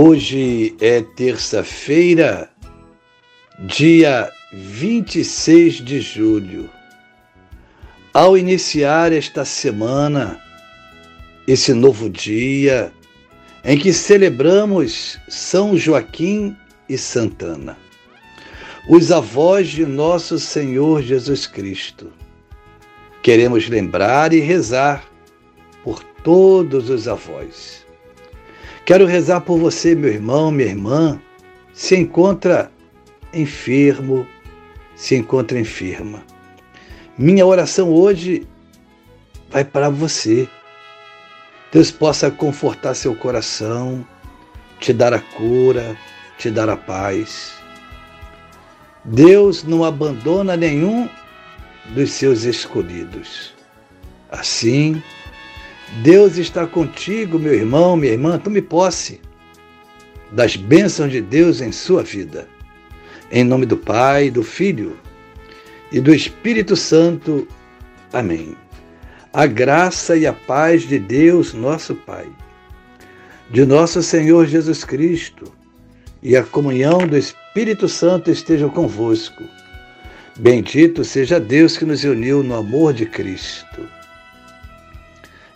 Hoje é terça-feira, dia 26 de julho. Ao iniciar esta semana, esse novo dia em que celebramos São Joaquim e Santana, os avós de nosso Senhor Jesus Cristo, queremos lembrar e rezar por todos os avós Quero rezar por você, meu irmão, minha irmã, se encontra enfermo, se encontra enferma. Minha oração hoje vai para você. Deus possa confortar seu coração, te dar a cura, te dar a paz. Deus não abandona nenhum dos seus escolhidos. Assim, Deus está contigo, meu irmão, minha irmã, tome posse das bênçãos de Deus em sua vida. Em nome do Pai, do Filho e do Espírito Santo. Amém. A graça e a paz de Deus, nosso Pai, de nosso Senhor Jesus Cristo e a comunhão do Espírito Santo estejam convosco. Bendito seja Deus que nos uniu no amor de Cristo.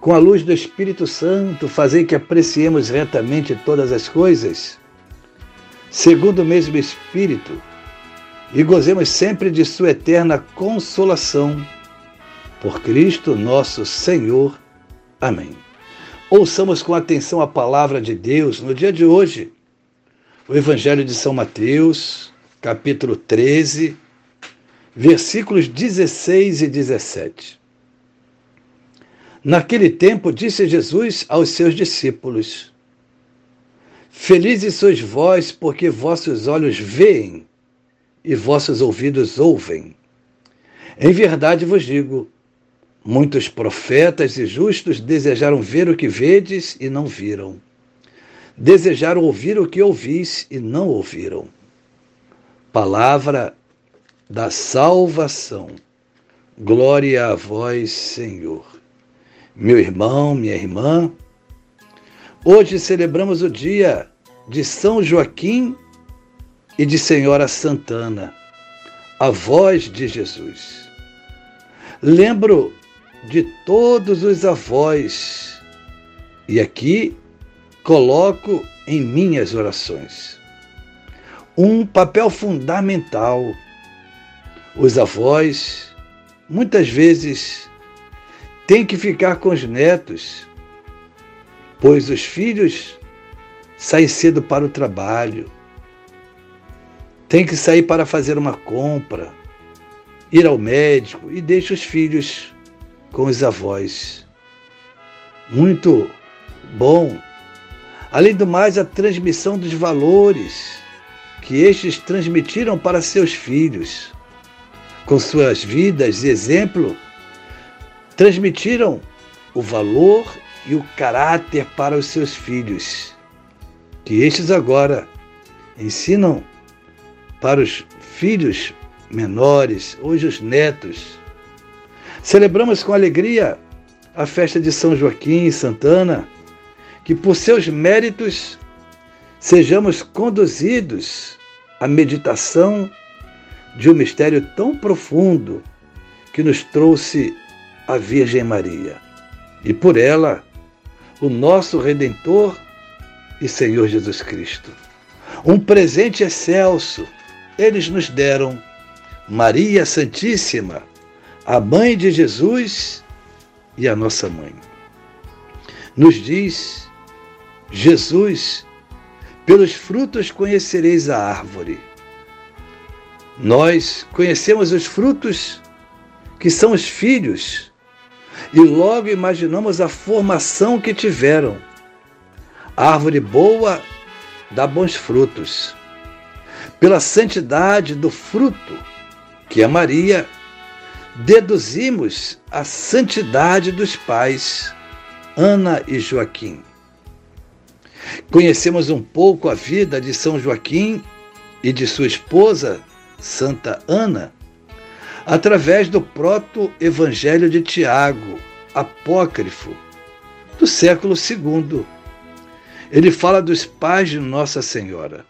com a luz do Espírito Santo, fazer que apreciemos retamente todas as coisas, segundo o mesmo Espírito, e gozemos sempre de Sua eterna consolação. Por Cristo nosso Senhor. Amém. Ouçamos com atenção a palavra de Deus no dia de hoje. O Evangelho de São Mateus, capítulo 13, versículos 16 e 17. Naquele tempo, disse Jesus aos seus discípulos: Felizes sois vós, porque vossos olhos veem e vossos ouvidos ouvem. Em verdade vos digo: muitos profetas e justos desejaram ver o que vedes e não viram. Desejaram ouvir o que ouvis e não ouviram. Palavra da salvação. Glória a vós, Senhor meu irmão, minha irmã. Hoje celebramos o dia de São Joaquim e de Senhora Santana, avós de Jesus. Lembro de todos os avós e aqui coloco em minhas orações um papel fundamental. Os avós muitas vezes tem que ficar com os netos, pois os filhos saem cedo para o trabalho, tem que sair para fazer uma compra, ir ao médico e deixa os filhos com os avós. Muito bom. Além do mais, a transmissão dos valores que estes transmitiram para seus filhos, com suas vidas e exemplo transmitiram o valor e o caráter para os seus filhos, que estes agora ensinam para os filhos menores, hoje os netos. Celebramos com alegria a festa de São Joaquim e Santana, que por seus méritos sejamos conduzidos à meditação de um mistério tão profundo que nos trouxe a Virgem Maria. E por ela, o nosso Redentor e Senhor Jesus Cristo. Um presente excelso eles nos deram Maria Santíssima, a mãe de Jesus e a nossa mãe. Nos diz Jesus: pelos frutos conhecereis a árvore. Nós conhecemos os frutos que são os filhos e logo imaginamos a formação que tiveram. Árvore boa dá bons frutos. Pela santidade do fruto, que é Maria, deduzimos a santidade dos pais, Ana e Joaquim. Conhecemos um pouco a vida de São Joaquim e de sua esposa, Santa Ana, através do proto-evangelho de Tiago, apócrifo, do século II. Ele fala dos pais de Nossa Senhora.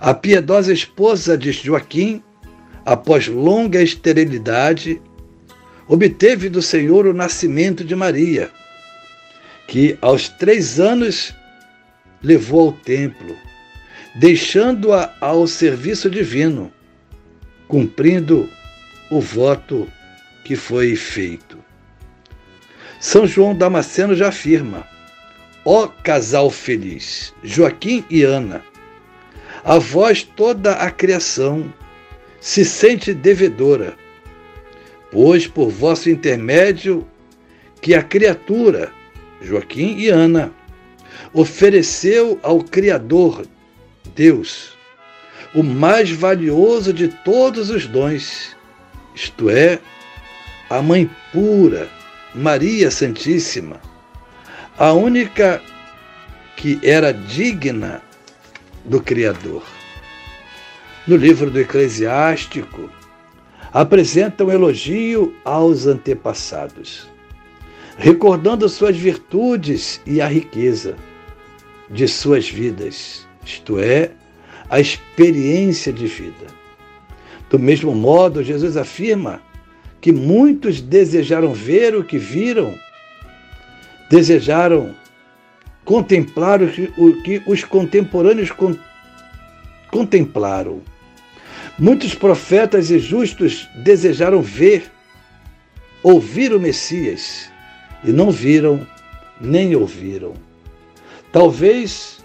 A piedosa esposa de Joaquim após longa esterilidade, obteve do Senhor o nascimento de Maria, que aos três anos levou ao templo, deixando-a ao serviço divino, cumprindo o voto que foi feito. São João Damasceno já afirma: Ó casal feliz, Joaquim e Ana, a vós toda a criação se sente devedora, pois por vosso intermédio que a criatura, Joaquim e Ana, ofereceu ao Criador, Deus, o mais valioso de todos os dons, isto é, a Mãe pura, Maria Santíssima, a única que era digna do Criador no livro do Eclesiástico, apresenta um elogio aos antepassados, recordando suas virtudes e a riqueza de suas vidas, isto é, a experiência de vida. Do mesmo modo, Jesus afirma que muitos desejaram ver o que viram, desejaram contemplar o que os contemporâneos contemplaram Muitos profetas e justos desejaram ver, ouvir o Messias, e não viram nem ouviram. Talvez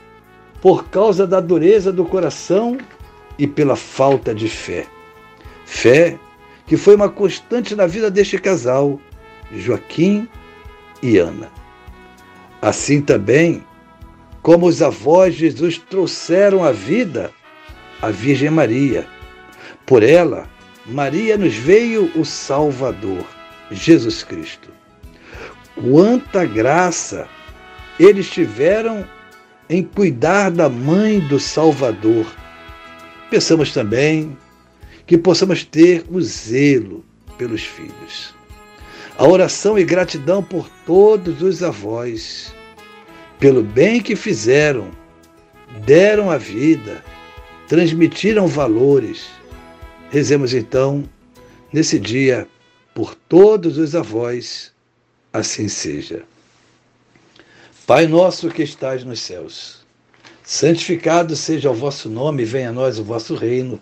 por causa da dureza do coração e pela falta de fé. Fé que foi uma constante na vida deste casal, Joaquim e Ana. Assim também, como os avós de Jesus trouxeram a vida à Virgem Maria por ela, Maria nos veio o Salvador, Jesus Cristo. Quanta graça eles tiveram em cuidar da mãe do Salvador. Pensamos também que possamos ter o zelo pelos filhos. A oração e gratidão por todos os avós, pelo bem que fizeram, deram a vida, transmitiram valores Rezemos então, nesse dia, por todos os avós, assim seja. Pai nosso que estás nos céus, santificado seja o vosso nome, venha a nós o vosso reino.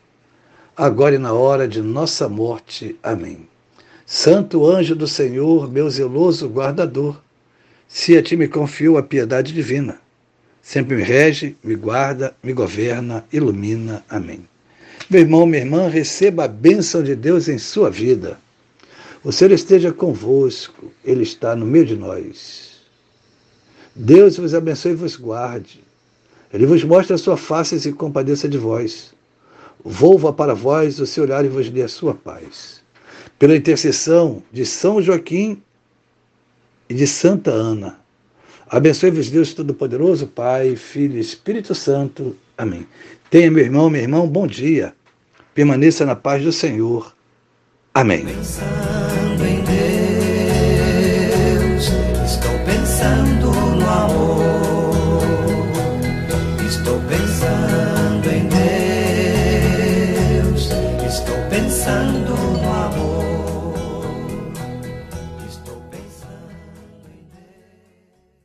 agora e na hora de nossa morte. Amém. Santo anjo do Senhor, meu zeloso guardador, se a ti me confiou a piedade divina, sempre me rege, me guarda, me governa, ilumina. Amém. Meu irmão, minha irmã, receba a bênção de Deus em sua vida. O Senhor esteja convosco, Ele está no meio de nós. Deus vos abençoe e vos guarde. Ele vos mostre a sua face e se compadeça de vós. Volva para vós o seu olhar e vos dê a sua paz. Pela intercessão de São Joaquim e de Santa Ana. Abençoe-vos Deus Todo-Poderoso, Pai, Filho e Espírito Santo. Amém. Tenha, meu irmão, meu irmão, bom dia Permaneça na paz do Senhor. Amém. Pensando em em